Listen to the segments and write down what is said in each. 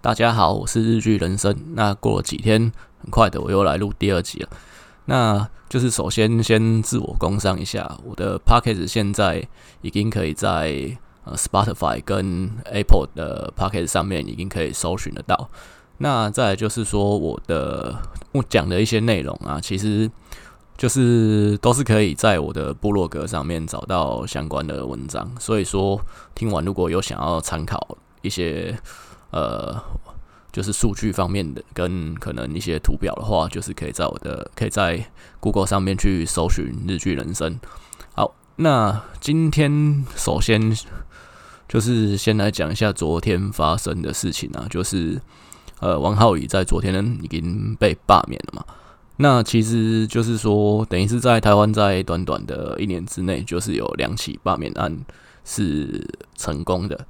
大家好，我是日剧人生。那过了几天，很快的我又来录第二集了。那就是首先先自我工商一下，我的 Podcast 现在已经可以在呃 Spotify 跟 Apple 的 Podcast 上面已经可以搜寻得到。那再就是说我的我讲的一些内容啊，其实就是都是可以在我的部落格上面找到相关的文章。所以说听完如果有想要参考一些。呃，就是数据方面的，跟可能一些图表的话，就是可以在我的可以在 Google 上面去搜寻日剧人生。好，那今天首先就是先来讲一下昨天发生的事情啊，就是呃，王浩宇在昨天已经被罢免了嘛。那其实就是说，等于是在台湾在短短的一年之内，就是有两起罢免案是成功的。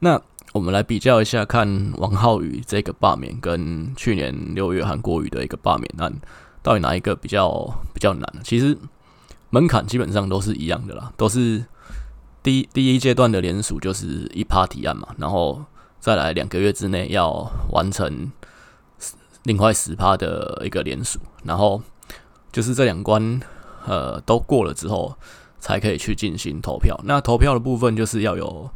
那我们来比较一下，看王浩宇这个罢免跟去年六月韩国瑜的一个罢免案，到底哪一个比较比较难？其实门槛基本上都是一样的啦，都是第一第一阶段的联署就是一趴提案嘛，然后再来两个月之内要完成另外十趴的一个联署，然后就是这两关呃都过了之后，才可以去进行投票。那投票的部分就是要有。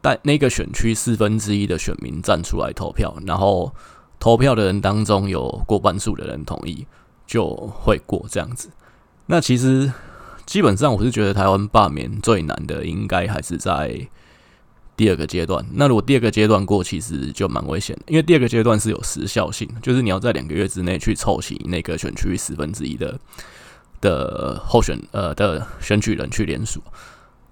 但那个选区四分之一的选民站出来投票，然后投票的人当中有过半数的人同意，就会过这样子。那其实基本上我是觉得台湾罢免最难的应该还是在第二个阶段。那如果第二个阶段过，其实就蛮危险的，因为第二个阶段是有时效性，就是你要在两个月之内去凑齐那个选区四分之一的的候选呃的选举人去联署。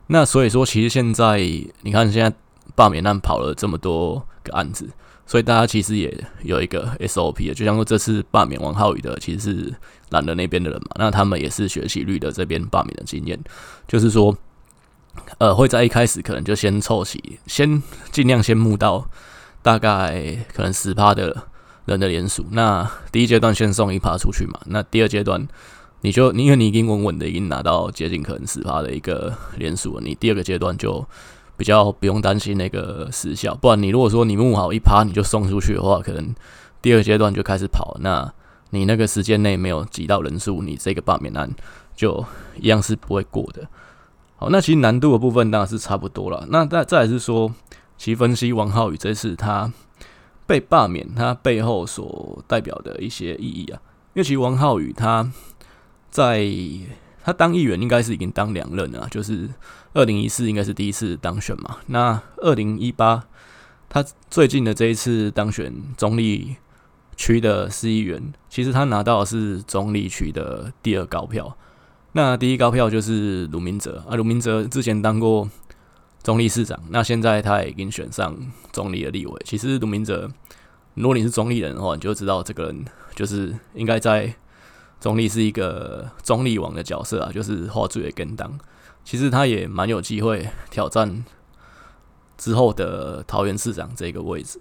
那所以说，其实现在你看，现在罢免案跑了这么多个案子，所以大家其实也有一个 SOP 的，就像说这次罢免王浩宇的，其实是蓝的那边的人嘛，那他们也是学习绿的这边罢免的经验，就是说，呃，会在一开始可能就先凑齐，先尽量先募到大概可能十趴的人的联署，那第一阶段先送一趴出去嘛，那第二阶段。你就因为你已经稳稳的已经拿到接近可能十趴的一个连署了，你第二个阶段就比较不用担心那个时效。不然你如果说你募好一趴你就送出去的话，可能第二阶段就开始跑，那你那个时间内没有挤到人数，你这个罢免案就一样是不会过的。好，那其实难度的部分当然是差不多了。那再再来是说，其实分析王浩宇这次他被罢免，他背后所代表的一些意义啊，因为其实王浩宇他。在他当议员应该是已经当两任了，就是二零一四应该是第一次当选嘛。那二零一八他最近的这一次当选中立区的市议员，其实他拿到的是中立区的第二高票。那第一高票就是卢明哲啊，卢明哲之前当过中立市长，那现在他已经选上中坜的立委。其实卢明哲，如果你是中立人的话，你就知道这个人就是应该在。中立是一个中立王的角色啊，就是花最的跟当。其实他也蛮有机会挑战之后的桃园市长这个位置。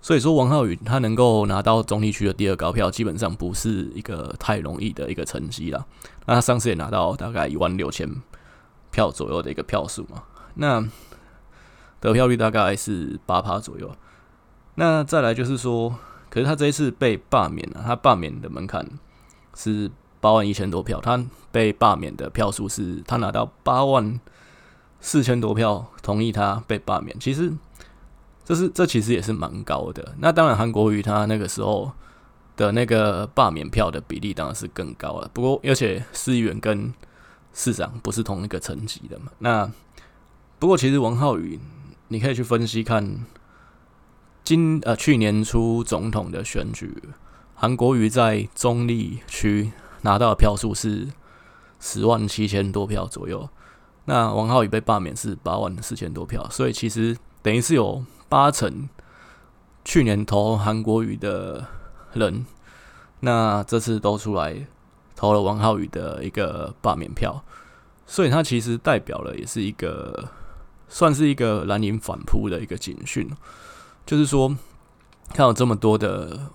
所以说，王浩宇他能够拿到中立区的第二高票，基本上不是一个太容易的一个成绩了。那他上次也拿到大概一万六千票左右的一个票数嘛，那得票率大概是八趴左右。那再来就是说，可是他这一次被罢免了，他罢免的门槛。是八万一千多票，他被罢免的票数是他拿到八万四千多票，同意他被罢免。其实这是这其实也是蛮高的。那当然，韩国瑜他那个时候的那个罢免票的比例当然是更高了。不过，而且市议员跟市长不是同一个层级的嘛。那不过，其实王浩宇你可以去分析看今呃去年初总统的选举。韩国瑜在中立区拿到的票数是十万七千多票左右，那王浩宇被罢免是八万四千多票，所以其实等于是有八成去年投韩国瑜的人，那这次都出来投了王浩宇的一个罢免票，所以他其实代表了也是一个算是一个蓝营反扑的一个警讯，就是说看到这么多的。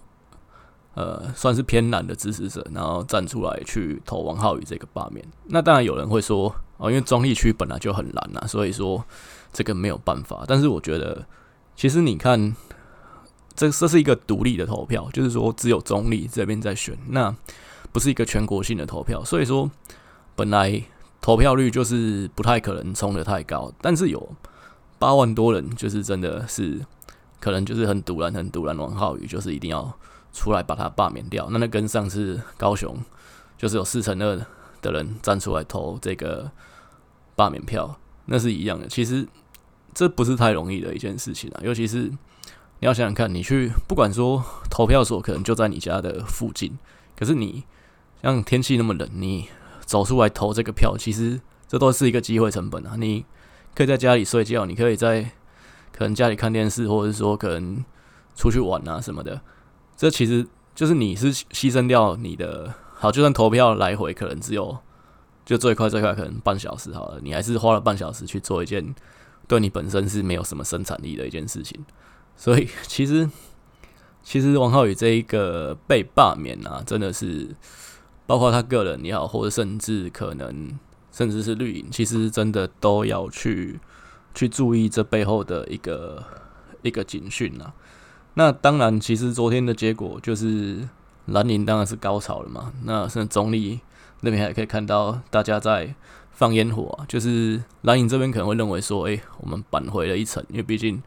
呃，算是偏蓝的支持者，然后站出来去投王浩宇这个罢免。那当然有人会说，哦，因为中立区本来就很蓝啊，所以说这个没有办法。但是我觉得，其实你看，这这是一个独立的投票，就是说只有中立这边在选，那不是一个全国性的投票，所以说本来投票率就是不太可能冲得太高，但是有八万多人，就是真的是可能就是很赌烂，很赌烂王浩宇，就是一定要出来把他罢免掉。那那跟上次高雄就是有四成二的人站出来投这个罢免票，那是一样的。其实这不是太容易的一件事情啊，尤其是。你要想想看，你去不管说投票所可能就在你家的附近，可是你像天气那么冷，你走出来投这个票，其实这都是一个机会成本啊。你可以在家里睡觉，你可以在可能家里看电视，或者是说可能出去玩啊什么的。这其实就是你是牺牲掉你的好，就算投票来回可能只有就最快最快可能半小时好了，你还是花了半小时去做一件对你本身是没有什么生产力的一件事情。所以其实，其实王浩宇这一个被罢免啊，真的是包括他个人也好，或者甚至可能甚至是绿营，其实真的都要去去注意这背后的一个一个警讯啊。那当然，其实昨天的结果就是蓝营当然是高潮了嘛。那甚至中立那边还可以看到大家在放烟火，就是蓝营这边可能会认为说，哎、我们扳回了一城，因为毕竟。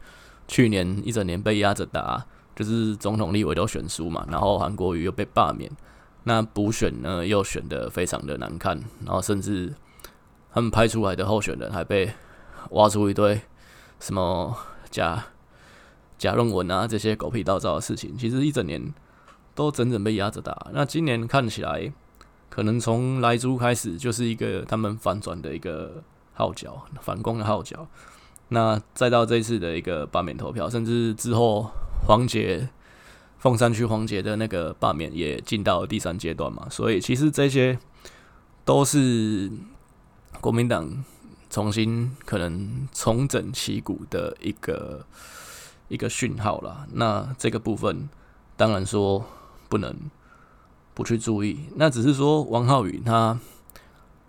去年一整年被压着打，就是总统、立委都选输嘛，然后韩国瑜又被罢免，那补选呢又选得非常的难看，然后甚至他们派出来的候选人还被挖出一堆什么假假论文啊，这些狗屁倒灶的事情，其实一整年都整整被压着打。那今年看起来，可能从莱猪开始就是一个他们反转的一个号角，反攻的号角。那再到这次的一个罢免投票，甚至之后黄杰凤山区黄杰的那个罢免也进到了第三阶段嘛，所以其实这些都是国民党重新可能重整旗鼓的一个一个讯号啦。那这个部分当然说不能不去注意，那只是说王浩宇他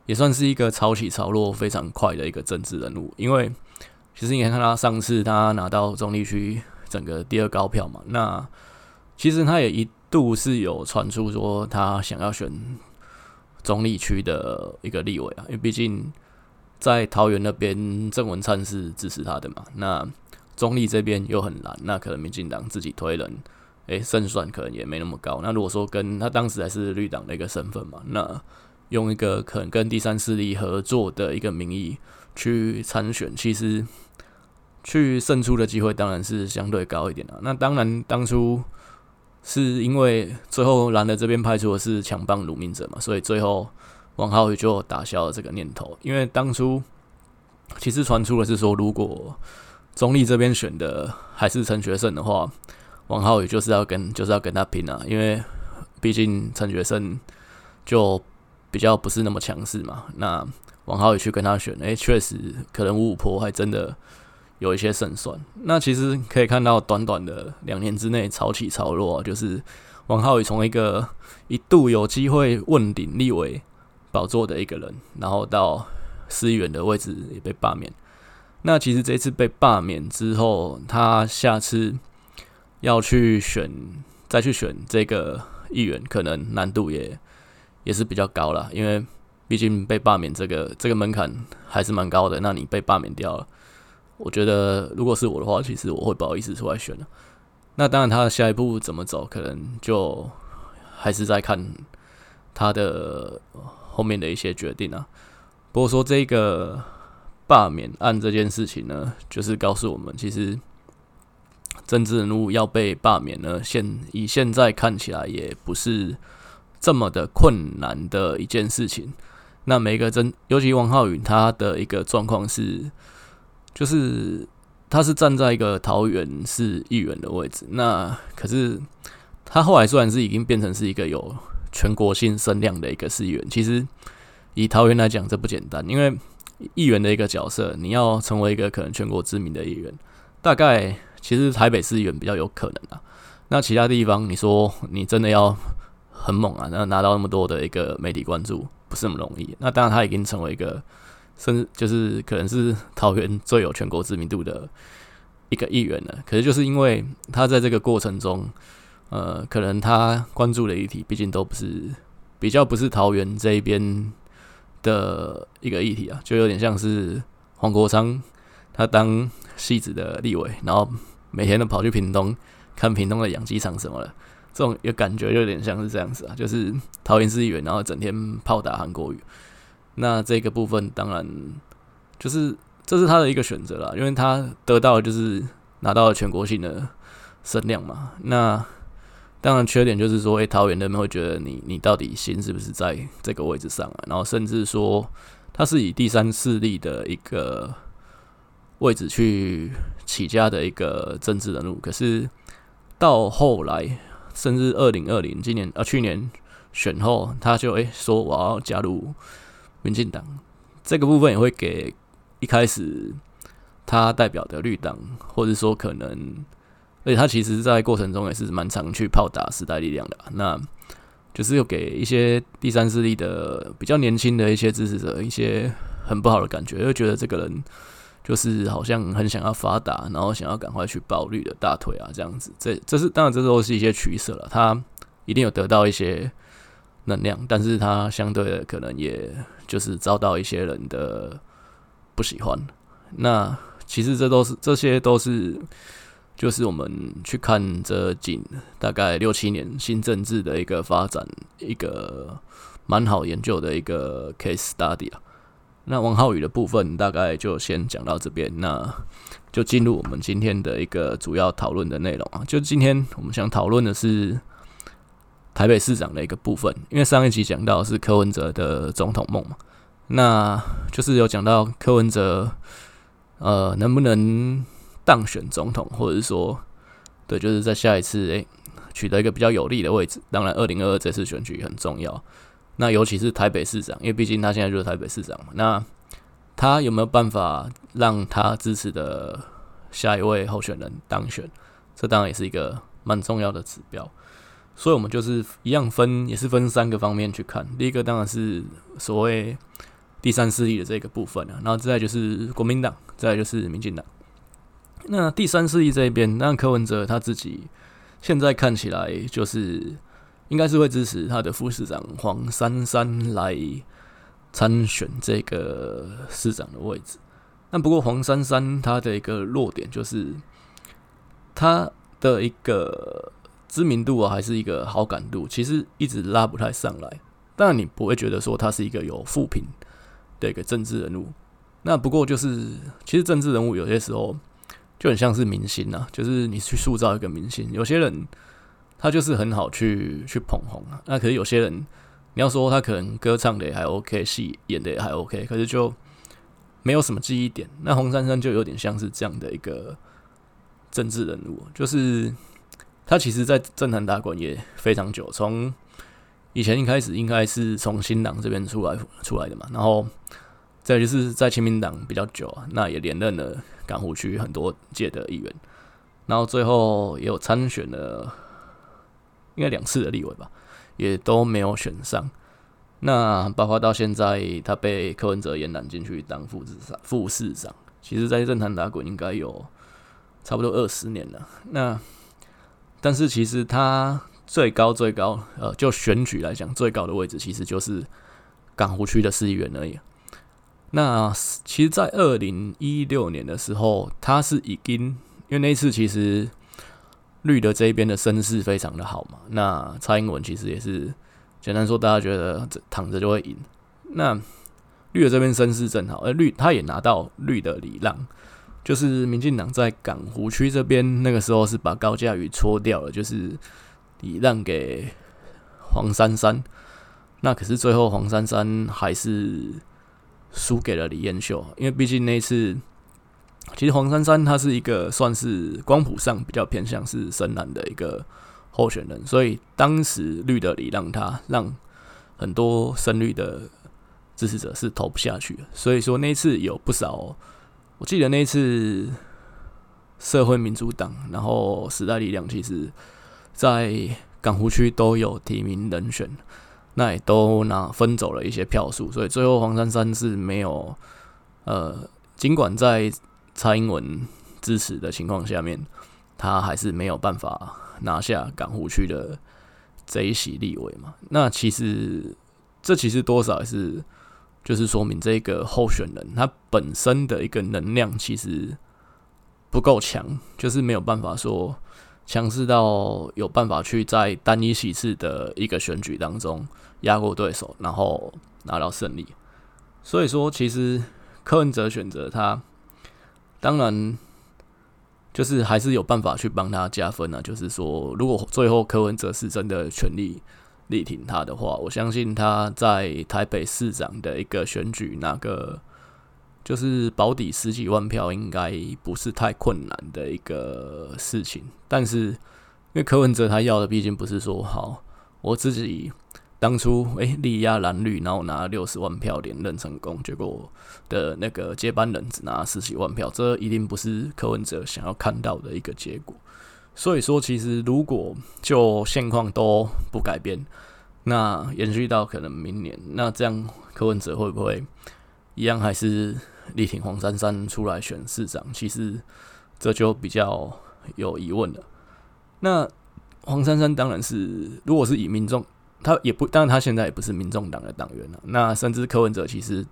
也算是一个潮起潮落非常快的一个政治人物，因为。其实你看他上次他拿到中立区整个第二高票嘛，那其实他也一度是有传出说他想要选中立区的一个立委啊，因为毕竟在桃园那边郑文灿是支持他的嘛，那中立这边又很难，那可能民进党自己推人，诶，胜算可能也没那么高。那如果说跟他当时还是绿党的一个身份嘛，那用一个可能跟第三势力合作的一个名义。去参选，其实去胜出的机会当然是相对高一点的。那当然，当初是因为最后蓝的这边派出的是强棒鲁明哲嘛，所以最后王浩宇就打消了这个念头。因为当初其实传出的是说，如果中立这边选的还是陈学圣的话，王浩宇就是要跟就是要跟他拼啊，因为毕竟陈学圣就比较不是那么强势嘛。那王浩宇去跟他选，诶，确实可能五五波还真的有一些胜算。那其实可以看到，短短的两年之内，潮起潮落啊，就是王浩宇从一个一度有机会问鼎立委宝座的一个人，然后到市议员的位置也被罢免。那其实这次被罢免之后，他下次要去选，再去选这个议员，可能难度也也是比较高了，因为。毕竟被罢免这个这个门槛还是蛮高的，那你被罢免掉了，我觉得如果是我的话，其实我会不好意思出来选了。那当然，他的下一步怎么走，可能就还是在看他的后面的一些决定啊。不过说这个罢免案这件事情呢，就是告诉我们，其实政治人物要被罢免呢，现以现在看起来也不是这么的困难的一件事情。那每个真，尤其王浩宇，他的一个状况是，就是他是站在一个桃园市议员的位置。那可是他后来虽然是已经变成是一个有全国性声量的一个市议员，其实以桃园来讲，这不简单。因为议员的一个角色，你要成为一个可能全国知名的议员，大概其实台北市议员比较有可能啊。那其他地方，你说你真的要很猛啊，那拿到那么多的一个媒体关注。不是那么容易。那当然，他已经成为一个，甚至就是可能是桃园最有全国知名度的一个议员了。可是就是因为他在这个过程中，呃，可能他关注的议题毕竟都不是比较不是桃园这一边的一个议题啊，就有点像是黄国昌他当戏子的立委，然后每天都跑去屏东看屏东的养鸡场什么的。这种也感觉有点像是这样子啊，就是桃园市议员，然后整天炮打韩国语。那这个部分当然就是这是他的一个选择啦，因为他得到就是拿到了全国性的声量嘛。那当然缺点就是说，哎，桃园人们会觉得你你到底心是不是在这个位置上啊？然后甚至说他是以第三势力的一个位置去起家的一个政治人物，可是到后来。甚至二零二零今年啊，去年选后，他就诶、说我要加入民进党，这个部分也会给一开始他代表的绿党，或者说可能，而且他其实在过程中也是蛮常去炮打时代力量的，那就是有给一些第三势力的比较年轻的一些支持者一些很不好的感觉，又觉得这个人。就是好像很想要发达，然后想要赶快去抱绿的大腿啊，这样子。这这是当然，这都是一些取舍了。他一定有得到一些能量，但是他相对的可能也就是遭到一些人的不喜欢。那其实这都是这些都是，就是我们去看这近大概六七年新政治的一个发展，一个蛮好研究的一个 case study 啊。那王浩宇的部分大概就先讲到这边，那就进入我们今天的一个主要讨论的内容啊。就今天我们想讨论的是台北市长的一个部分，因为上一集讲到是柯文哲的总统梦嘛，那就是有讲到柯文哲呃能不能当选总统，或者是说对，就是在下一次诶、取得一个比较有利的位置。当然，二零二二这次选举很重要。那尤其是台北市长，因为毕竟他现在就是台北市长嘛。那他有没有办法让他支持的下一位候选人当选？这当然也是一个蛮重要的指标。所以，我们就是一样分，也是分三个方面去看。第一个当然是所谓第三势力的这个部分啊，然后再来就是国民党，再来就是民进党。那第三势力这一边，那柯文哲他自己现在看起来就是。应该是会支持他的副市长黄珊珊来参选这个市长的位置。但不过黄珊珊她的一个弱点就是，她的一个知名度啊，还是一个好感度，其实一直拉不太上来。当然你不会觉得说他是一个有负评的一个政治人物。那不过就是，其实政治人物有些时候就很像是明星呐，就是你去塑造一个明星，有些人。他就是很好去去捧红啊，那可是有些人，你要说他可能歌唱的也还 OK，戏演的也还 OK，可是就没有什么记忆点。那黄珊珊就有点像是这样的一个政治人物，就是他其实，在政坛打滚也非常久，从以前一开始应该是从新郎这边出来出来的嘛，然后再就是在亲民党比较久啊，那也连任了港湖区很多届的议员，然后最后也有参选了。应该两次的立委吧，也都没有选上。那包括到现在，他被柯文哲延揽进去当副市长，副市长，其实在政坛打滚应该有差不多二十年了。那但是其实他最高最高，呃，就选举来讲，最高的位置其实就是港湖区的市议员而已。那其实，在二零一六年的时候，他是已经，因为那次其实。绿的这一边的声势非常的好嘛，那蔡英文其实也是简单说，大家觉得躺着就会赢。那绿的这边声势正好，而绿他也拿到绿的礼让，就是民进党在港湖区这边那个时候是把高嘉瑜搓掉了，就是礼让给黄珊珊。那可是最后黄珊珊还是输给了李彦秀，因为毕竟那一次。其实黄珊珊她是一个算是光谱上比较偏向是深蓝的一个候选人，所以当时绿的礼让他让很多深绿的支持者是投不下去。所以说那一次有不少，我记得那一次社会民主党，然后时代力量，其实在港湖区都有提名人选，那也都拿分走了一些票数，所以最后黄珊珊是没有，呃，尽管在蔡英文支持的情况下面，他还是没有办法拿下港湖区的这一席立委嘛。那其实这其实多少也是就是说明这个候选人他本身的一个能量其实不够强，就是没有办法说强势到有办法去在单一席次的一个选举当中压过对手，然后拿到胜利。所以说，其实柯文哲选择他，当然就是还是有办法去帮他加分啊。就是说，如果最后柯文哲是真的全力力挺他的话，我相信他在台北市长的一个选举，那个就是保底十几万票，应该不是太困难的一个事情。但是，因为柯文哲他要的毕竟不是说好我自己。当初诶，力压蓝绿，然后拿六十万票连任成功，结果的那个接班人只拿十几万票，这一定不是柯文哲想要看到的一个结果。所以说，其实如果就现况都不改变，那延续到可能明年，那这样柯文哲会不会一样还是力挺黄珊珊出来选市长？其实这就比较有疑问了。那黄珊珊当然是，如果是以民众。他也不，当然他现在也不是民众党的党员了。那甚至柯文哲其实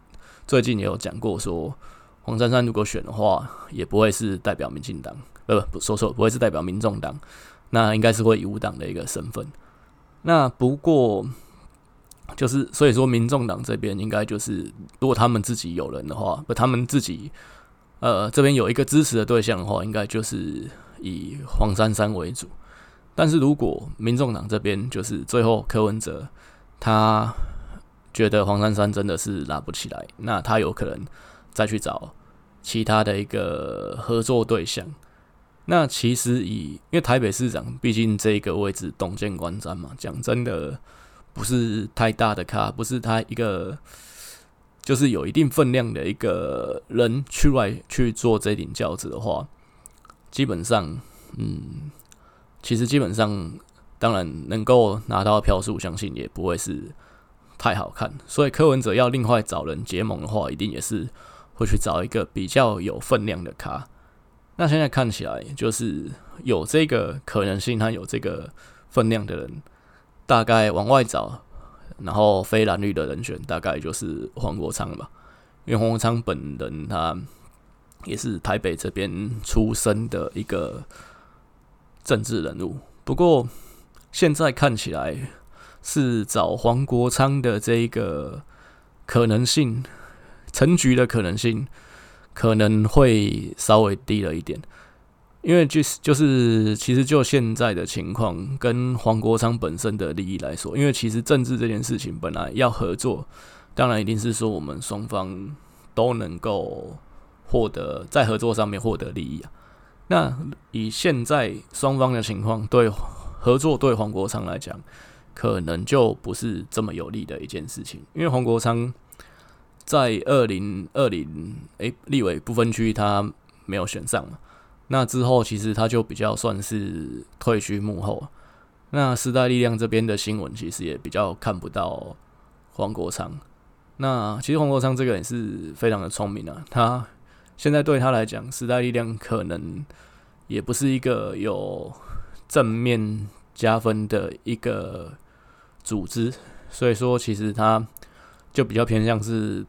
最近也有讲过，说黄珊珊如果选的话，也不会是代表民进党，呃，不说错，不会是代表民众党，那应该是会以无党的一个身份。那不过就是，所以说民众党这边应该就是，如果他们自己有人的话，不，他们自己呃这边有一个支持的对象的话，应该就是以黄珊珊为主。但是如果民众党这边就是最后柯文哲他觉得黄珊珊真的是拉不起来，那他有可能再去找其他的一个合作对象。那其实以因为台北市长毕竟这个位置动见观瞻嘛，讲真的不是太大的咖，不是他一个就是有一定分量的一个人去外去做这顶轿子的话，基本上嗯。其实基本上，当然能够拿到票数，相信也不会是太好看。所以柯文哲要另外找人结盟的话，一定也是会去找一个比较有分量的咖。那现在看起来，就是有这个可能性，他有这个分量的人，大概往外找，然后非蓝绿的人选，大概就是黄国昌吧。因为黄国昌本人他也是台北这边出生的一个。政治人物，不过现在看起来是找黄国昌的这一个可能性，成局的可能性可能会稍微低了一点，因为就是就是其实就现在的情况跟黄国昌本身的利益来说，因为其实政治这件事情本来要合作，当然一定是说我们双方都能够获得在合作上面获得利益啊。那以现在双方的情况，对合作对黄国昌来讲，可能就不是这么有利的一件事情。因为黄国昌在二零二零诶立委不分区他没有选上嘛，那之后其实他就比较算是退居幕后。那时代力量这边的新闻其实也比较看不到黄国昌。那其实黄国昌这个人是非常的聪明啊，他。现在对他来讲，时代力量可能也不是一个有正面加分的一个组织，所以说其实他就比较偏向是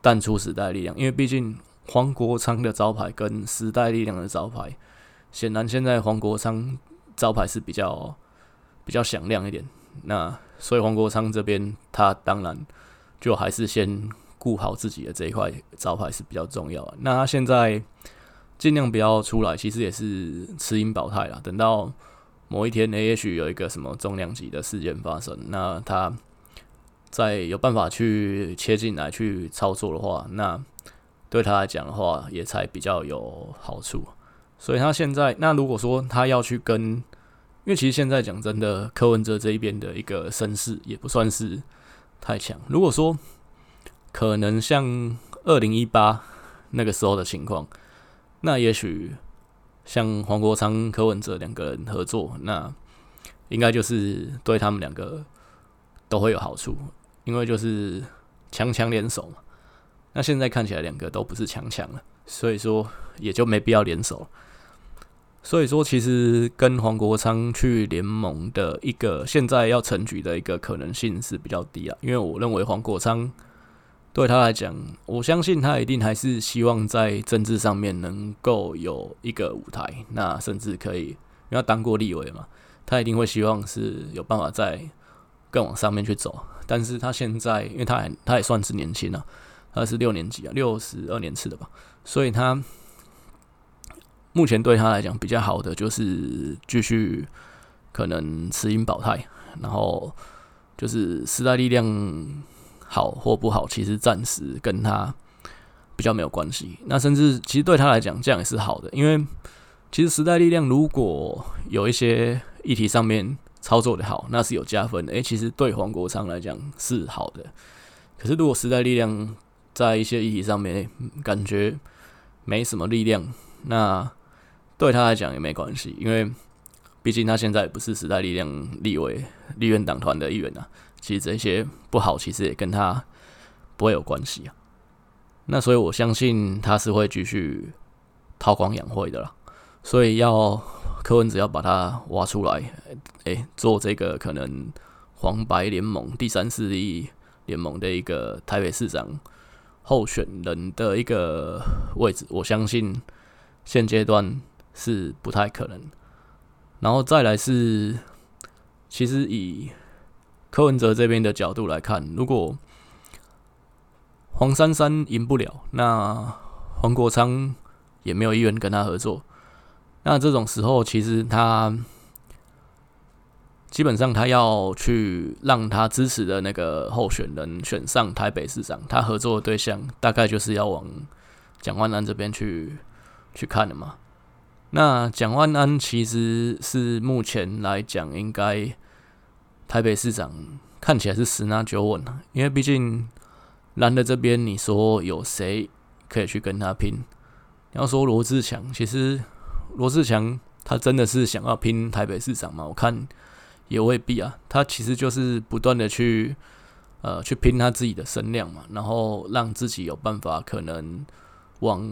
淡出时代力量，因为毕竟黄国昌的招牌跟时代力量的招牌，显然现在黄国昌招牌是比较比较响亮一点，那所以黄国昌这边他当然就还是先。顾好自己的这一块招牌是比较重要。那他现在尽量不要出来，其实也是持盈保泰啦。等到某一天，也许有一个什么重量级的事件发生，那他再有办法去切进来去操作的话，那对他来讲的话，也才比较有好处。所以他现在，那如果说他要去跟，因为其实现在讲真的，柯文哲这一边的一个声势也不算是太强。如果说可能像二零一八那个时候的情况，那也许像黄国昌、柯文哲两个人合作，那应该就是对他们两个都会有好处，因为就是强强联手嘛。那现在看起来两个都不是强强了，所以说也就没必要联手。所以说，其实跟黄国昌去联盟的一个现在要成局的一个可能性是比较低啊，因为我认为黄国昌对他来讲，我相信他一定还是希望在政治上面能够有一个舞台，那甚至可以，因为他当过立委嘛，他一定会希望是有办法在更往上面去走。但是他现在，因为他还他也算是年轻啊，他是六年级啊，六十二年次的吧，所以他。目前对他来讲比较好的就是继续可能持盈保泰，然后就是时代力量好或不好，其实暂时跟他比较没有关系。那甚至其实对他来讲这样也是好的，因为其实时代力量如果有一些议题上面操作的好，那是有加分的。诶，其实对黄国昌来讲是好的。可是如果时代力量在一些议题上面感觉没什么力量，那对他来讲也没关系，因为毕竟他现在不是时代力量立委、立院党团的一员啊。其实这些不好，其实也跟他不会有关系啊。那所以我相信他是会继续韬光养晦的啦。所以要柯文哲要把他挖出来，哎，做这个可能黄白联盟、第三势力联盟的一个台北市长候选人的一个位置，我相信现阶段。是不太可能，然后再来是，其实以柯文哲这边的角度来看，如果黄珊珊赢不了，那黄国昌也没有意愿跟他合作，那这种时候，其实他基本上他要去让他支持的那个候选人选上台北市长，他合作的对象大概就是要往蒋万安这边去去看的嘛。那蒋万安其实是目前来讲，应该台北市长看起来是十拿九稳，因为毕竟蓝的这边，你说有谁可以去跟他拼？你要说罗志强，其实罗志强他真的是想要拼台北市长吗？我看也未必啊。他其实就是不断的去呃去拼他自己的声量嘛，然后让自己有办法可能往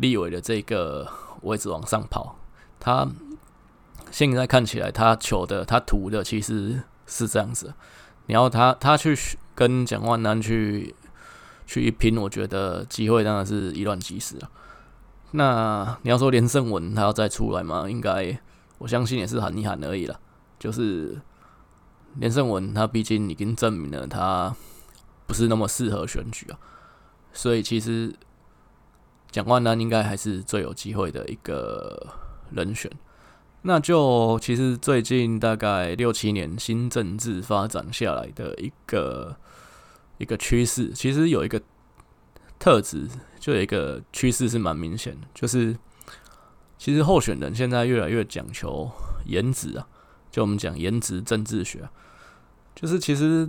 立委的这个。位置往上跑，他现在看起来，他求的、他图的其实是这样子。你要他他去跟蒋万安去去一拼，我觉得机会当然是以卵击石了。那你要说连胜文他要再出来吗？应该我相信也是喊一喊而已了。就是连胜文他毕竟已经证明了他不是那么适合选举啊，所以其实。蒋万安应该还是最有机会的一个人选。那就其实最近大概六七年新政治发展下来的一个一个趋势，其实有一个特质，就有一个趋势是蛮明显的，就是其实候选人现在越来越讲求颜值啊，就我们讲颜值政治学，就是其实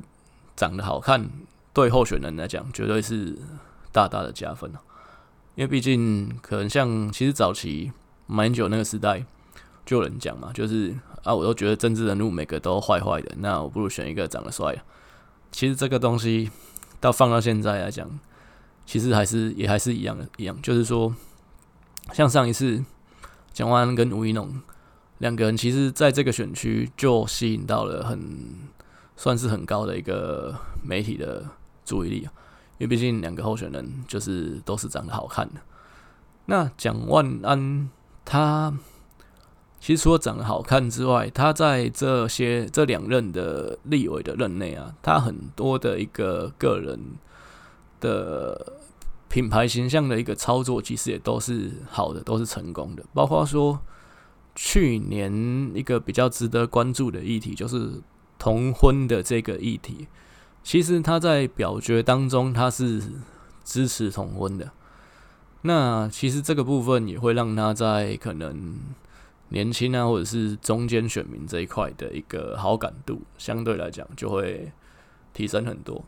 长得好看对候选人来讲绝对是大大的加分啊。因为毕竟，可能像其实早期马英九那个时代，就有人讲嘛，就是啊，我都觉得政治人物每个都坏坏的，那我不如选一个长得帅。其实这个东西到放到现在来讲，其实还是也还是一样的，一样，就是说，像上一次蒋万安跟吴怡农两个人，其实在这个选区就吸引到了很算是很高的一个媒体的注意力啊。因为毕竟两个候选人就是都是长得好看的。那蒋万安他其实除了长得好看之外，他在这些这两任的立委的任内啊，他很多的一个个人的品牌形象的一个操作，其实也都是好的，都是成功的。包括说去年一个比较值得关注的议题，就是同婚的这个议题。其实他在表决当中，他是支持同婚的。那其实这个部分也会让他在可能年轻啊，或者是中间选民这一块的一个好感度，相对来讲就会提升很多。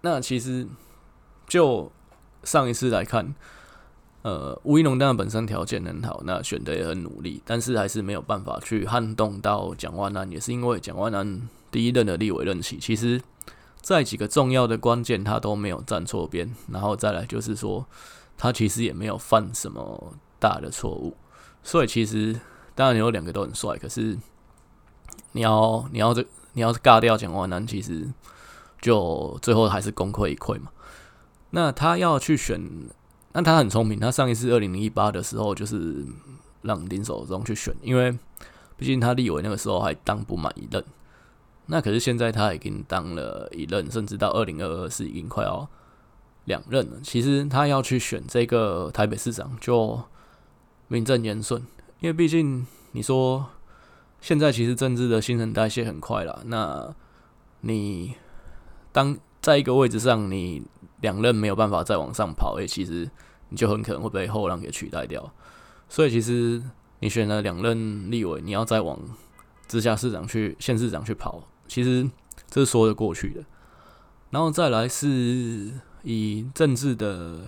那其实就上一次来看，呃，吴怡农当然本身条件很好，那选的也很努力，但是还是没有办法去撼动到蒋万安，也是因为蒋万安第一任的立委任期，其实。在几个重要的关键，他都没有站错边。然后再来就是说，他其实也没有犯什么大的错误，所以其实当然有两个都很帅，可是你要你要这你要是尬掉蒋万安，其实就最后还是功亏一篑嘛。那他要去选，那他很聪明，他上一次二零一八的时候就是让林守中去选，因为毕竟他立委那个时候还当不满一任，那可是现在他已经当了一任，甚至到二零二二是已经快要。两任了，其实他要去选这个台北市长就名正言顺，因为毕竟你说现在其实政治的新陈代谢很快了，那你当在一个位置上，你两任没有办法再往上跑，诶，其实你就很可能会被后浪给取代掉。所以其实你选了两任立委，你要再往直辖市长去、县市长去跑，其实这是说得过去的。然后再来是。以政治的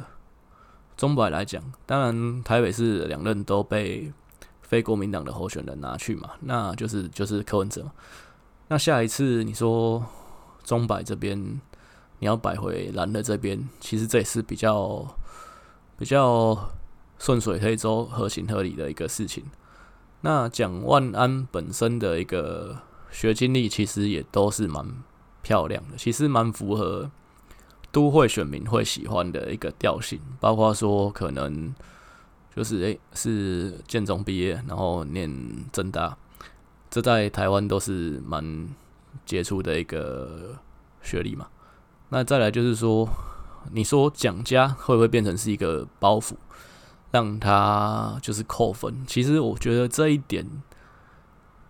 钟摆来讲，当然台北市两任都被非国民党的候选人拿去嘛，那就是就是柯文哲。那下一次你说钟摆这边你要摆回蓝的这边，其实这也是比较比较顺水推舟、合情合理的一个事情。那蒋万安本身的一个学经历，其实也都是蛮漂亮的，其实蛮符合。都会选民会喜欢的一个调性，包括说可能就是诶、是建中毕业，然后念政大，这在台湾都是蛮杰出的一个学历嘛。那再来就是说，你说蒋家会不会变成是一个包袱，让他就是扣分？其实我觉得这一点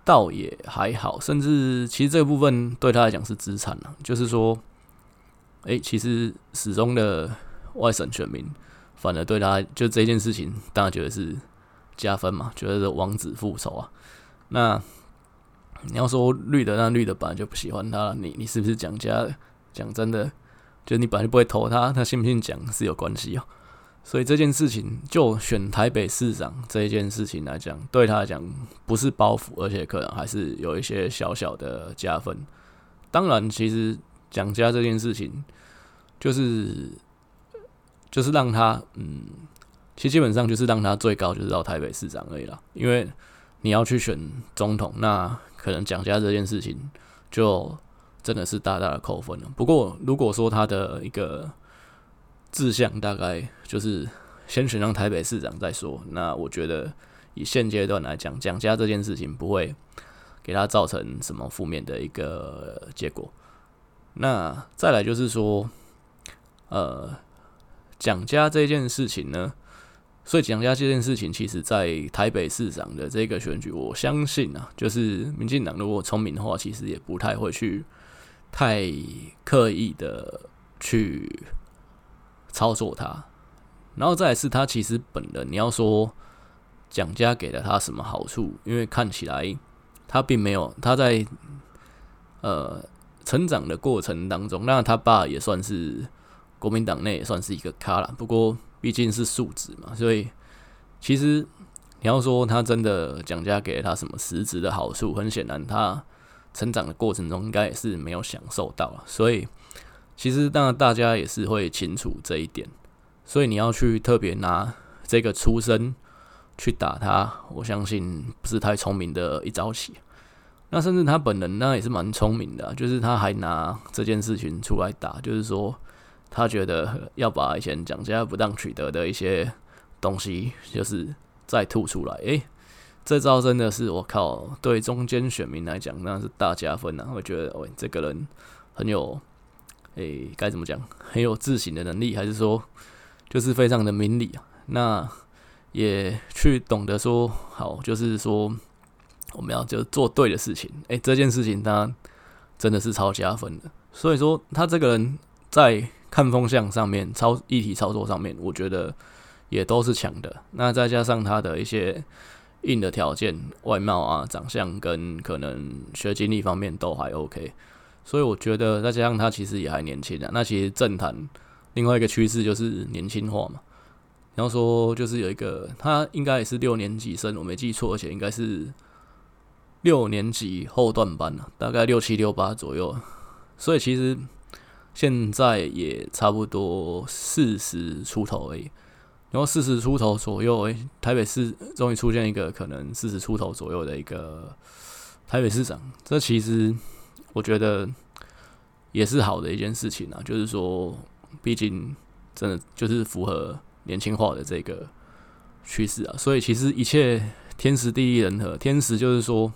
倒也还好，甚至其实这部分对他来讲是资产了，就是说。哎、其实始终的外省选民，反而对他就这件事情，当然觉得是加分嘛，觉得是王子复仇啊。那你要说绿的，那绿的本来就不喜欢他了，你你是不是蒋家？讲真的，就你本来就不会投他，他信不信蒋是有关系哦。所以这件事情，就选台北市长这一件事情来讲，对他来讲不是包袱，而且可能还是有一些小小的加分。当然，其实。蒋家这件事情，就是就是让他嗯，其实基本上就是让他最高就是到台北市长而已啦。因为你要去选总统，那可能蒋家这件事情就真的是大大的扣分了。不过如果说他的一个志向大概就是先选上台北市长再说，那我觉得以现阶段来讲，蒋家这件事情不会给他造成什么负面的一个结果。那再来就是说，呃，蒋家这件事情呢，所以蒋家这件事情，其实在台北市长的这个选举，我相信啊，就是民进党如果聪明的话，其实也不太会去太刻意的去操作他。然后再是他其实本人，你要说蒋家给了他什么好处，因为看起来他并没有他在呃。成长的过程当中，那他爸也算是国民党内也算是一个咖啦。不过毕竟是庶子嘛，所以其实你要说他真的蒋家给了他什么实质的好处，很显然他成长的过程中应该也是没有享受到。所以其实当然大家也是会清楚这一点。所以你要去特别拿这个出身去打他，我相信不是太聪明的一招棋。那甚至他本人那也是蛮聪明的，就是他还拿这件事情出来打，就是说他觉得要把以前蒋家不当取得的一些东西，就是再吐出来。诶，这招真的是我靠，对中间选民来讲那是大加分啊！我觉得，喂，这个人很有，诶，该怎么讲，很有自省的能力，还是说就是非常的明理啊？那也去懂得说好，就是说。我们要就做对的事情，哎，这件事情他真的是超加分的。所以说，他这个人在看风向上面、操议题操作上面，我觉得也都是强的。那再加上他的一些硬的条件，外貌啊、长相跟可能学经历方面都还 OK。所以我觉得再加上他其实也还年轻啊。那其实政坛另外一个趋势就是年轻化嘛。然后说就是有一个他应该也是六年级生，我没记错，而且应该是。六年级后段班了，大概六七六八左右，所以其实现在也差不多四十出头而已。然后四十出头左右，诶，台北市终于出现一个可能四十出头左右的一个台北市长，这其实我觉得也是好的一件事情啊。就是说，毕竟真的就是符合年轻化的这个趋势啊。所以其实一切天时地利人和，天时就是说，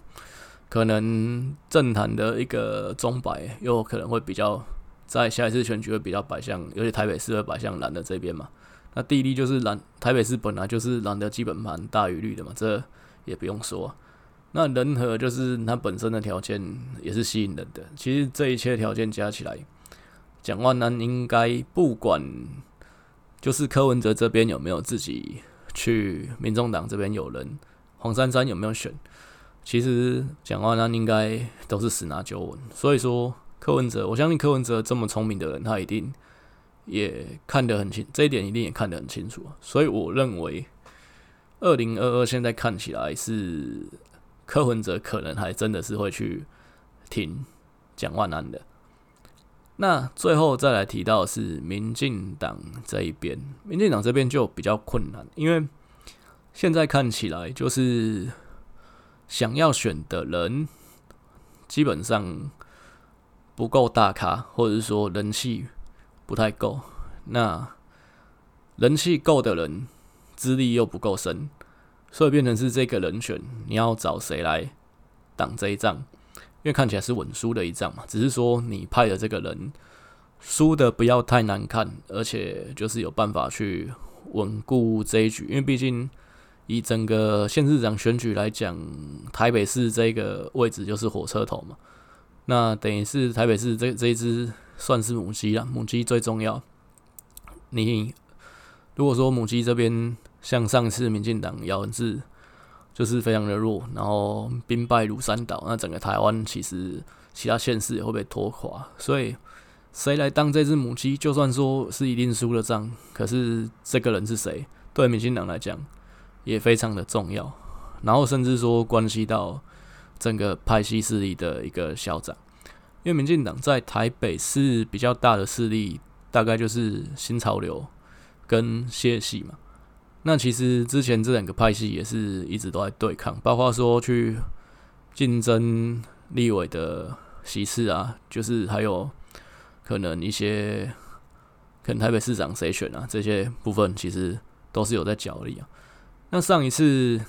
可能政坛的一个钟摆又可能会比较在下一次选举会比较摆向，尤其台北市会摆向蓝的这边嘛。那地利就是蓝，台北市本来就是蓝的基本盘大于绿的嘛，这也不用说。那人和就是它本身的条件也是吸引人的。其实这一切条件加起来，蒋万安应该不管就是柯文哲这边有没有自己去，民众党这边有人，黄珊珊有没有选，其实蒋万安应该都是十拿九稳。所以说柯文哲，我相信柯文哲这么聪明的人，他一定。也看得很清，这一点一定也看得很清楚。所以我认为，二零二二现在看起来是柯文哲可能还真的是会去挺蒋万安的。那最后再来提到的是民进党这一边，民进党这边就比较困难，因为现在看起来就是想要选的人基本上不够大咖，或者是说人气。不太够，那人气够的人，资历又不够深，所以变成是这个人选，你要找谁来挡这一仗？因为看起来是稳输的一仗嘛，只是说你派的这个人输的不要太难看，而且就是有办法去稳固这一局。因为毕竟以整个县市长选举来讲，台北市这个位置就是火车头嘛，那等于是台北市这这一只。算是母鸡了，母鸡最重要。你如果说母鸡这边像上次民进党姚文智就是非常的弱，然后兵败如山倒，那整个台湾其实其他县市也会被拖垮。所以谁来当这只母鸡，就算说是一定输了仗，可是这个人是谁，对民进党来讲也非常的重要。然后甚至说关系到整个派系势力的一个校长。因为民进党在台北是比较大的势力，大概就是新潮流跟谢系嘛。那其实之前这两个派系也是一直都在对抗，包括说去竞争立委的席次啊，就是还有可能一些可能台北市长谁选啊，这些部分其实都是有在角力啊。那上一次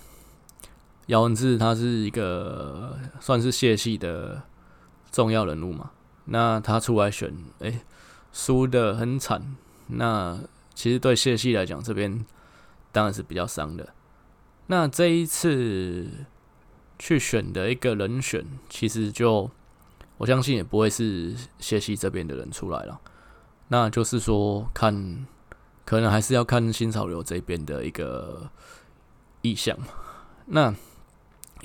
姚文智他是一个算是谢系的。重要人物嘛，那他出来选，哎、输得很惨。那其实对谢系来讲，这边当然是比较伤的。那这一次去选的一个人选，其实就我相信也不会是谢系这边的人出来了。那就是说，看可能还是要看新潮流这边的一个意向。那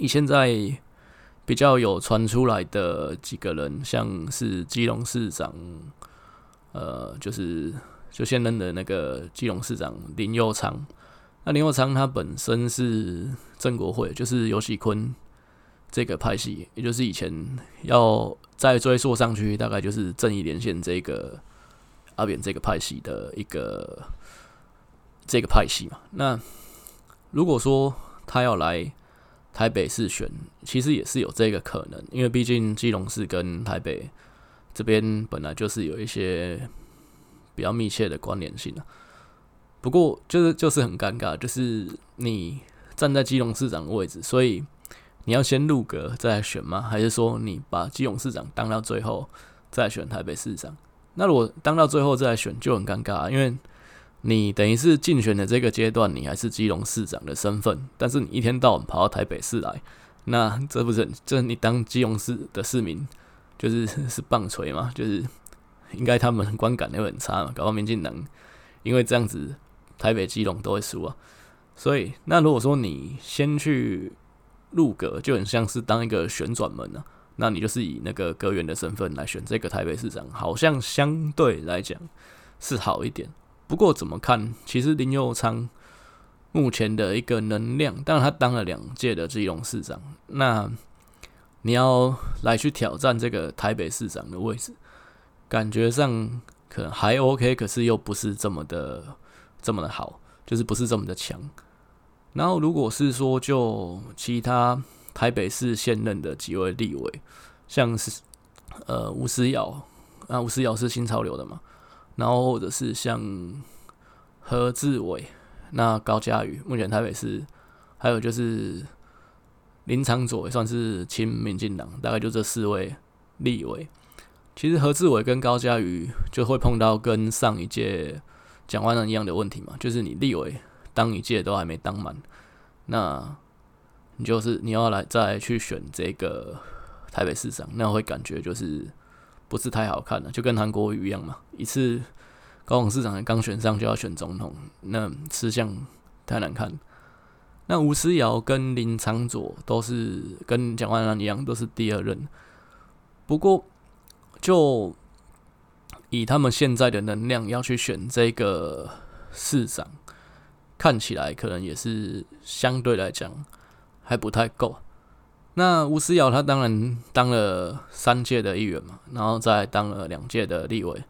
以现在。比较有传出来的几个人，像是基隆市长，呃，就是就现任的那个基隆市长林佑昌。那林佑昌他本身是郑国会，就是游锡堃这个派系，也就是以前要再追溯上去，大概就是正义连线这个阿扁这个派系的一个这个派系嘛。那如果说他要来。台北市选其实也是有这个可能，因为毕竟基隆市跟台北这边本来就是有一些比较密切的关联性啊。不过就是就是很尴尬，就是你站在基隆市长的位置，所以你要先入阁再选吗？还是说你把基隆市长当到最后再选台北市长？那如果当到最后再选就很尴尬，因为。你等于是竞选的这个阶段，你还是基隆市长的身份，但是你一天到晚跑到台北市来，那这不是这你当基隆市的市民就是 是棒槌嘛？就是应该他们观感会很差嘛？搞到民进党因为这样子，台北基隆都会输啊。所以那如果说你先去入阁，就很像是当一个旋转门啊，那你就是以那个阁员的身份来选这个台北市长，好像相对来讲是好一点。不过怎么看？其实林佑昌目前的一个能量，当然他当了两届的基隆市长，那你要来去挑战这个台北市长的位置，感觉上可能还 OK，可是又不是这么的这么的好。就是不是这么的强。然后如果是说就其他台北市现任的几位立委，像是呃吴思瑶，啊吴思瑶是新潮流的嘛，然后或者是像何志伟，那高嘉瑜，目前台北市还有就是。林长佐也算是亲民进党，大概就这四位立委。其实何志伟跟高嘉瑜就会碰到跟上一届蒋万安一样的问题嘛，就是你立委当一届都还没当满，那你就是你要来再去选这个台北市长，那会感觉就是不是太好看了，就跟韩国瑜一样嘛，一次高雄市长刚选上就要选总统，那吃相太难看。那吴思瑶跟林昶佐都是跟蒋万安一样，都是第二任。不过，就以他们现在的能量要去选这个市长，看起来可能也是相对来讲还不太够。那吴思瑶他当然当了三届的议员嘛，然后再当了两届的立委，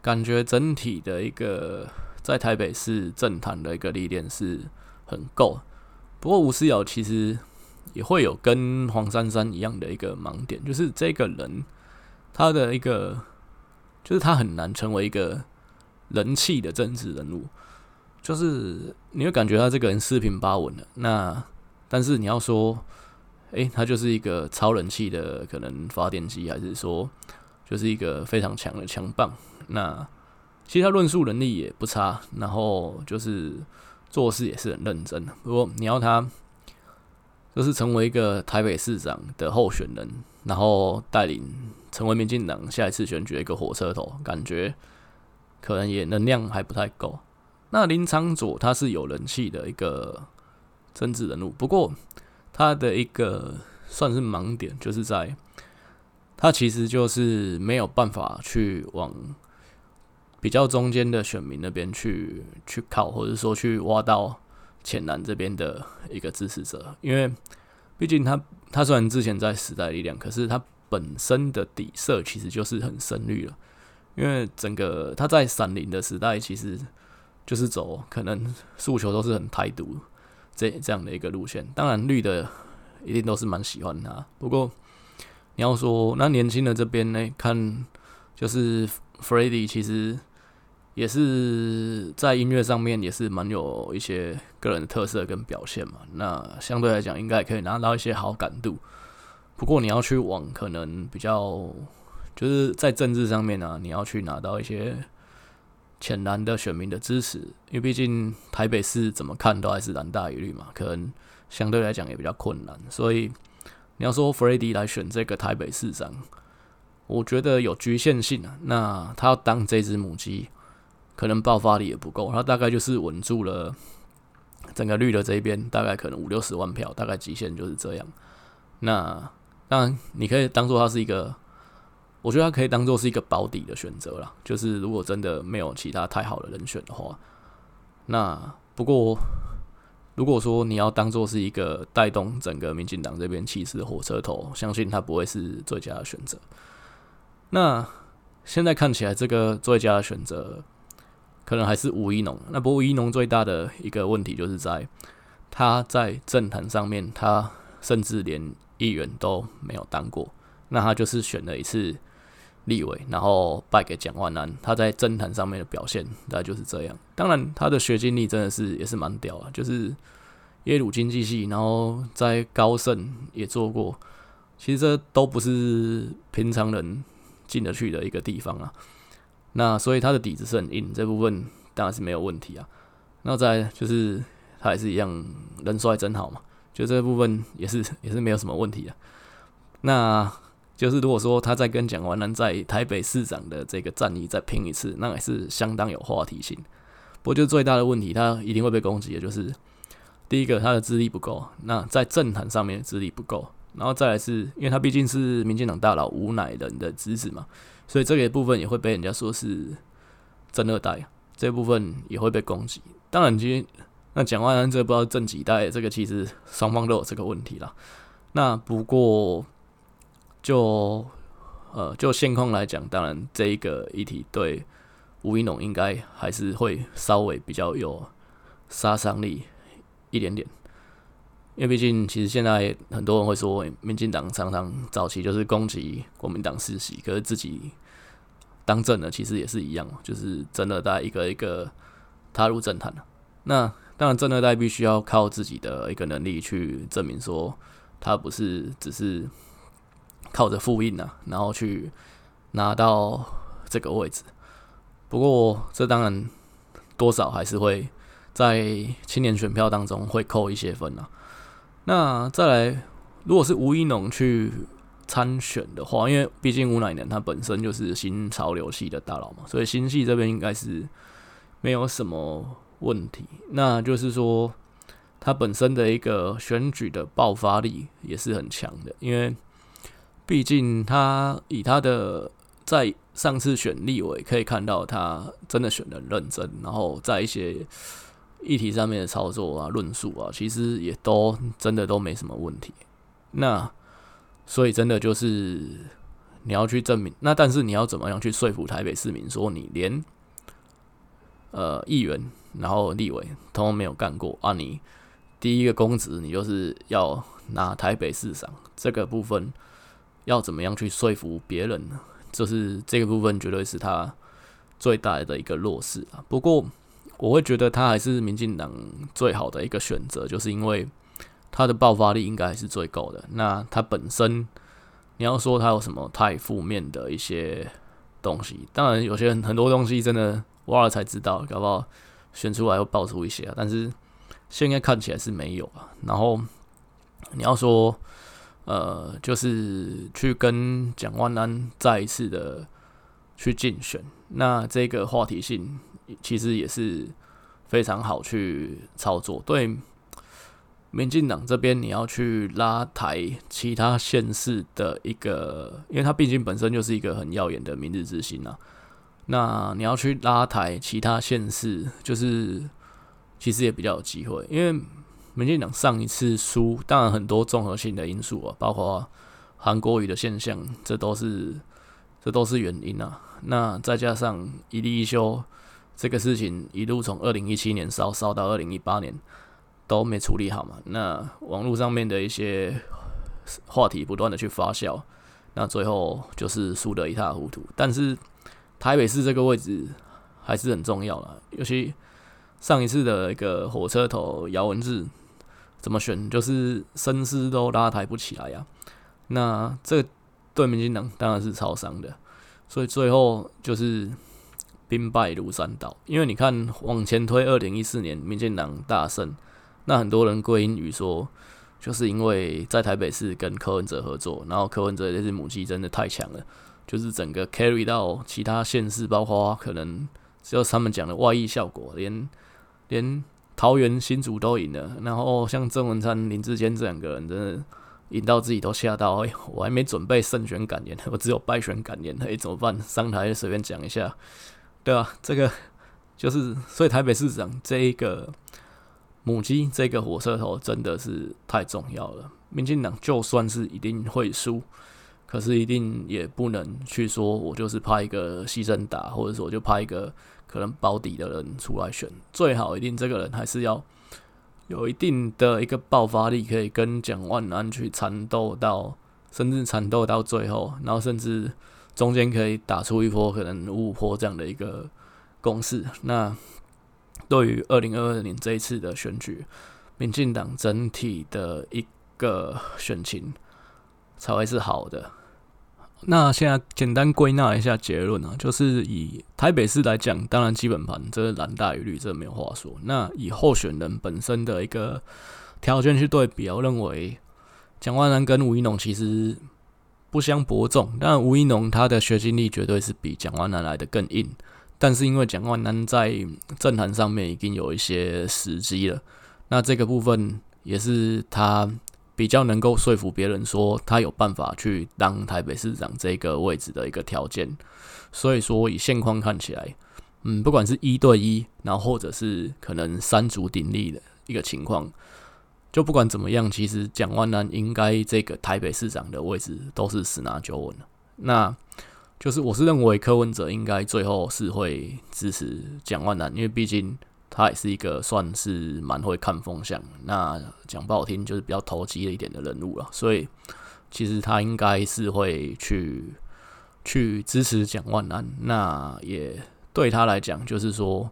感觉整体的一个在台北市政坛的一个历练是很够。不过吴思瑶其实也会有跟黄珊珊一样的一个盲点，就是这个人他的一个，就是他很难成为一个人气的政治人物，就是你会感觉他这个人四平八稳的。那但是你要说，诶，他就是一个超人气的可能发电机，还是说就是一个非常强的强棒？那其实他论述能力也不差，然后就是。做事也是很认真，不过你要他就是成为一个台北市长的候选人，然后带领成为民进党下一次选举一个火车头，感觉可能也能量还不太够。那林昌佐他是有人气的一个政治人物，不过他的一个算是盲点，就是在他其实就是没有办法去往。比较中间的选民那边去去靠，或者说去挖到浅蓝这边的一个支持者，因为毕竟他他虽然之前在时代力量，可是他本身的底色其实就是很深绿了，因为整个他在闪灵的时代，其实就是走可能诉求都是很台独这这样的一个路线。当然绿的一定都是蛮喜欢他，不过你要说那年轻的这边呢，看就是 Freddy 其实。也是在音乐上面也是蛮有一些个人的特色跟表现嘛，那相对来讲应该也可以拿到一些好感度。不过你要去往可能比较就是在政治上面啊，你要去拿到一些浅蓝的选民的支持，因为毕竟台北市怎么看都还是蓝大于绿嘛，可能相对来讲也比较困难。所以你要说 Freddy 来选这个台北市长，我觉得有局限性啊。那他要当这只母鸡。可能爆发力也不够，他大概就是稳住了整个绿的这一边，大概可能五六十万票，大概极限就是这样。那当然，你可以当做他是一个，我觉得他可以当做是一个保底的选择啦。就是如果真的没有其他太好的人选的话，那不过如果说你要当做是一个带动整个民进党这边气势的火车头，相信他不会是最佳的选择。那现在看起来，这个最佳的选择。可能还是吴怡农，那不过吴怡农最大的一个问题就是在他在政坛上面，他甚至连议员都没有当过，那他就是选了一次立委，然后败给蒋万安。他在政坛上面的表现大概就是这样。当然，他的学经历真的是也是蛮屌啊，就是耶鲁经济系，然后在高盛也做过。其实这都不是平常人进得去的一个地方啊。那所以他的底子是很硬，这部分当然是没有问题啊。那再就是他也是一样，人帅真好嘛，就这部分也是也是没有什么问题的。那就是如果说他再跟蒋万安在台北市长的这个战役再拼一次，那也是相当有话题性。不过就最大的问题，他一定会被攻击也，就是第一个他的资历不够，那在政坛上面资历不够，然后再来是因为他毕竟是民进党大佬吴乃仁的侄子嘛。所以这个部分也会被人家说是政二代，这部分也会被攻击。当然，其实那蒋万安这不知道正几代，这个其实双方都有这个问题啦。那不过就呃就现况来讲，当然这一个议题对吴一农应该还是会稍微比较有杀伤力一点点。因为毕竟，其实现在很多人会说，民进党常常早期就是攻击国民党世袭，可是自己当政的，其实也是一样，就是真二代一个一个踏入政坛。那当然，真二代必须要靠自己的一个能力去证明说，他不是只是靠着复印啊，然后去拿到这个位置。不过，这当然多少还是会在青年选票当中会扣一些分啊。那再来，如果是吴一农去参选的话，因为毕竟吴乃南他本身就是新潮流系的大佬嘛，所以新系这边应该是没有什么问题。那就是说，他本身的一个选举的爆发力也是很强的，因为毕竟他以他的在上次选立委可以看到，他真的选的认真，然后在一些。议题上面的操作啊、论述啊，其实也都真的都没什么问题。那所以真的就是你要去证明，那但是你要怎么样去说服台北市民说你连呃议员然后立委通通没有干过啊？你第一个公职你就是要拿台北市长这个部分，要怎么样去说服别人呢？就是这个部分绝对是他最大的一个弱势啊。不过。我会觉得他还是民进党最好的一个选择，就是因为他的爆发力应该还是最够的。那他本身，你要说他有什么太负面的一些东西，当然有些很多东西真的挖了才知道，搞不好选出来又爆出一些。但是现在看起来是没有啊。然后你要说，呃，就是去跟蒋万安再一次的去竞选，那这个话题性。其实也是非常好去操作。对民进党这边，你要去拉抬其他县市的一个，因为他毕竟本身就是一个很耀眼的明日之星啊。那你要去拉抬其他县市，就是其实也比较有机会。因为民进党上一次输，当然很多综合性的因素啊，包括韩国瑜的现象，这都是这都是原因啊。那再加上一例一休。这个事情一路从二零一七年烧烧到二零一八年都没处理好嘛？那网络上面的一些话题不断的去发酵，那最后就是输得一塌糊涂。但是台北市这个位置还是很重要啦，尤其上一次的一个火车头姚文智怎么选，就是声势都拉抬不起来呀。那这对民进党当然是超伤的，所以最后就是。兵败如山倒，因为你看往前推，二零一四年民进党大胜，那很多人归因于说，就是因为在台北市跟柯文哲合作，然后柯文哲这只母鸡真的太强了，就是整个 carry 到其他县市，包括可能只有他们讲的外溢效果，连连桃园新竹都赢了，然后像郑文灿、林志坚这两个人，真的赢到自己都吓到，哎，我还没准备胜选感言，我只有败选感言，哎，怎么办？上台随便讲一下。对啊，这个就是，所以台北市长这一个母鸡，这个火车头真的是太重要了。民进党就算是一定会输，可是一定也不能去说我就是派一个牺牲打，或者说我就派一个可能保底的人出来选。最好一定这个人还是要有一定的一个爆发力，可以跟蒋万安去缠斗到，甚至缠斗到最后，然后甚至。中间可以打出一波可能五五波这样的一个攻势。那对于二零二二年这一次的选举，民进党整体的一个选情才会是好的。那现在简单归纳一下结论啊，就是以台北市来讲，当然基本盘这是蓝大于绿，这没有话说。那以候选人本身的一个条件去对比，我认为蒋万安跟吴一农其实。不相伯仲，但吴一农他的学经历绝对是比蒋万安来的更硬。但是因为蒋万安在政坛上面已经有一些时机了，那这个部分也是他比较能够说服别人说他有办法去当台北市长这个位置的一个条件。所以说以现况看起来，嗯，不管是一对一，然后或者是可能三足鼎立的一个情况。就不管怎么样，其实蒋万安应该这个台北市长的位置都是十拿九稳。那就是我是认为柯文哲应该最后是会支持蒋万安，因为毕竟他也是一个算是蛮会看风向，那讲不好听就是比较投机一点的人物了，所以其实他应该是会去去支持蒋万安，那也对他来讲就是说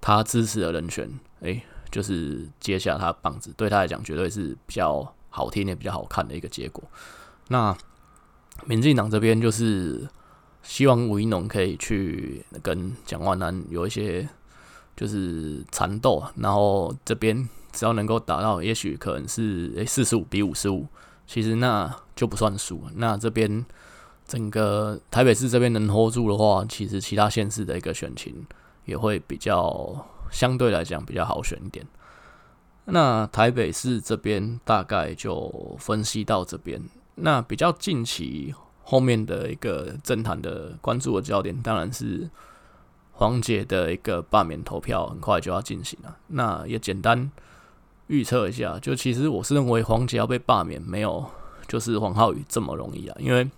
他支持的人选，哎，就是接下他棒子，对他来讲绝对是比较好听也比较好看的一个结果。那民进党这边就是希望吴一农可以去跟蒋万安有一些。就是缠斗，然后这边只要能够打到，也许可能是诶四十五比五十五，其实那就不算输。那这边整个台北市这边能 hold 住的话，其实其他县市的一个选情也会比较相对来讲比较好选一点。那台北市这边大概就分析到这边。那比较近期后面的一个政坛的关注的焦点，当然是。黄姐的一个罢免投票很快就要进行了，那也简单预测一下，就其实我是认为黄捷要被罢免没有就是黄浩宇这么容易啊，因为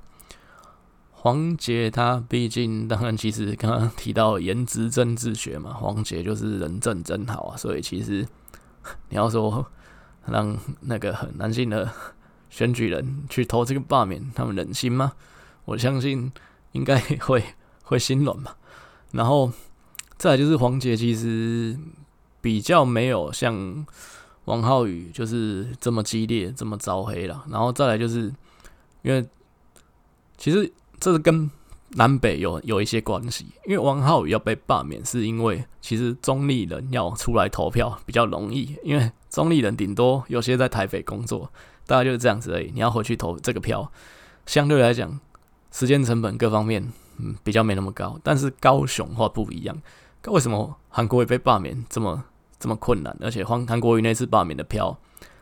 黄捷他毕竟当然其实刚刚提到颜值政治学嘛，黄捷就是人正真好啊，所以其实你要说让那个很男性的选举人去投这个罢免，他们忍心吗？我相信应该会会心软吧。然后再来就是黄捷，其实比较没有像王浩宇就是这么激烈、这么招黑了。然后再来就是，因为其实这是跟南北有有一些关系。因为王浩宇要被罢免，是因为其实中立人要出来投票比较容易，因为中立人顶多有些在台北工作，大概就是这样子而已。你要回去投这个票，相对来讲，时间成本各方面。嗯，比较没那么高，但是高雄话不一样。为什么韩国瑜被罢免这么这么困难？而且韩韩国瑜那次罢免的票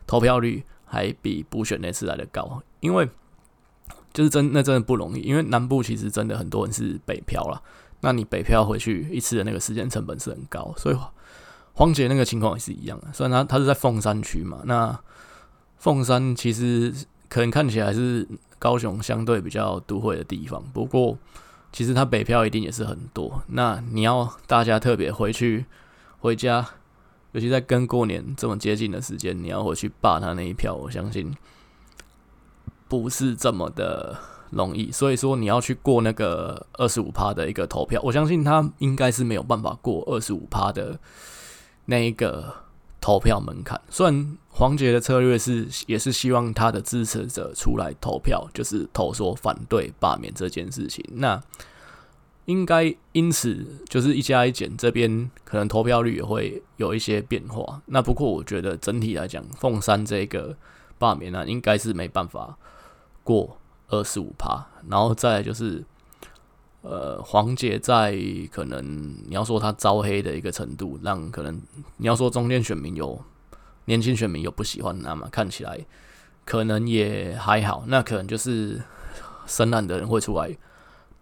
投票率还比补选那次来的高，因为就是真那真的不容易。因为南部其实真的很多人是北漂了，那你北漂回去一次的那个时间成本是很高，所以黄捷那个情况也是一样的。虽然他他是在凤山区嘛，那凤山其实可能看起来是高雄相对比较都会的地方，不过。其实他北漂一定也是很多，那你要大家特别回去回家，尤其在跟过年这么接近的时间，你要回去霸他那一票，我相信不是这么的容易。所以说你要去过那个二十五趴的一个投票，我相信他应该是没有办法过二十五趴的那一个投票门槛。虽然黄杰的策略是也是希望他的支持者出来投票，就是投说反对罢免这件事情，那。应该因此就是一加一减，这边可能投票率也会有一些变化。那不过我觉得整体来讲，凤山这个罢免呢，应该是没办法过二十五趴。然后再就是，呃，黄姐在可能你要说他招黑的一个程度，让可能你要说中间选民有年轻选民有不喜欢他嘛，看起来可能也还好。那可能就是深蓝的人会出来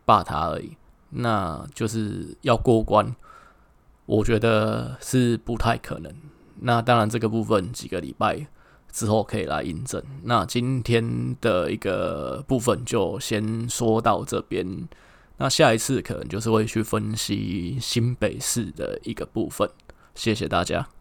霸他而已。那就是要过关，我觉得是不太可能。那当然，这个部分几个礼拜之后可以来印证。那今天的一个部分就先说到这边。那下一次可能就是会去分析新北市的一个部分。谢谢大家。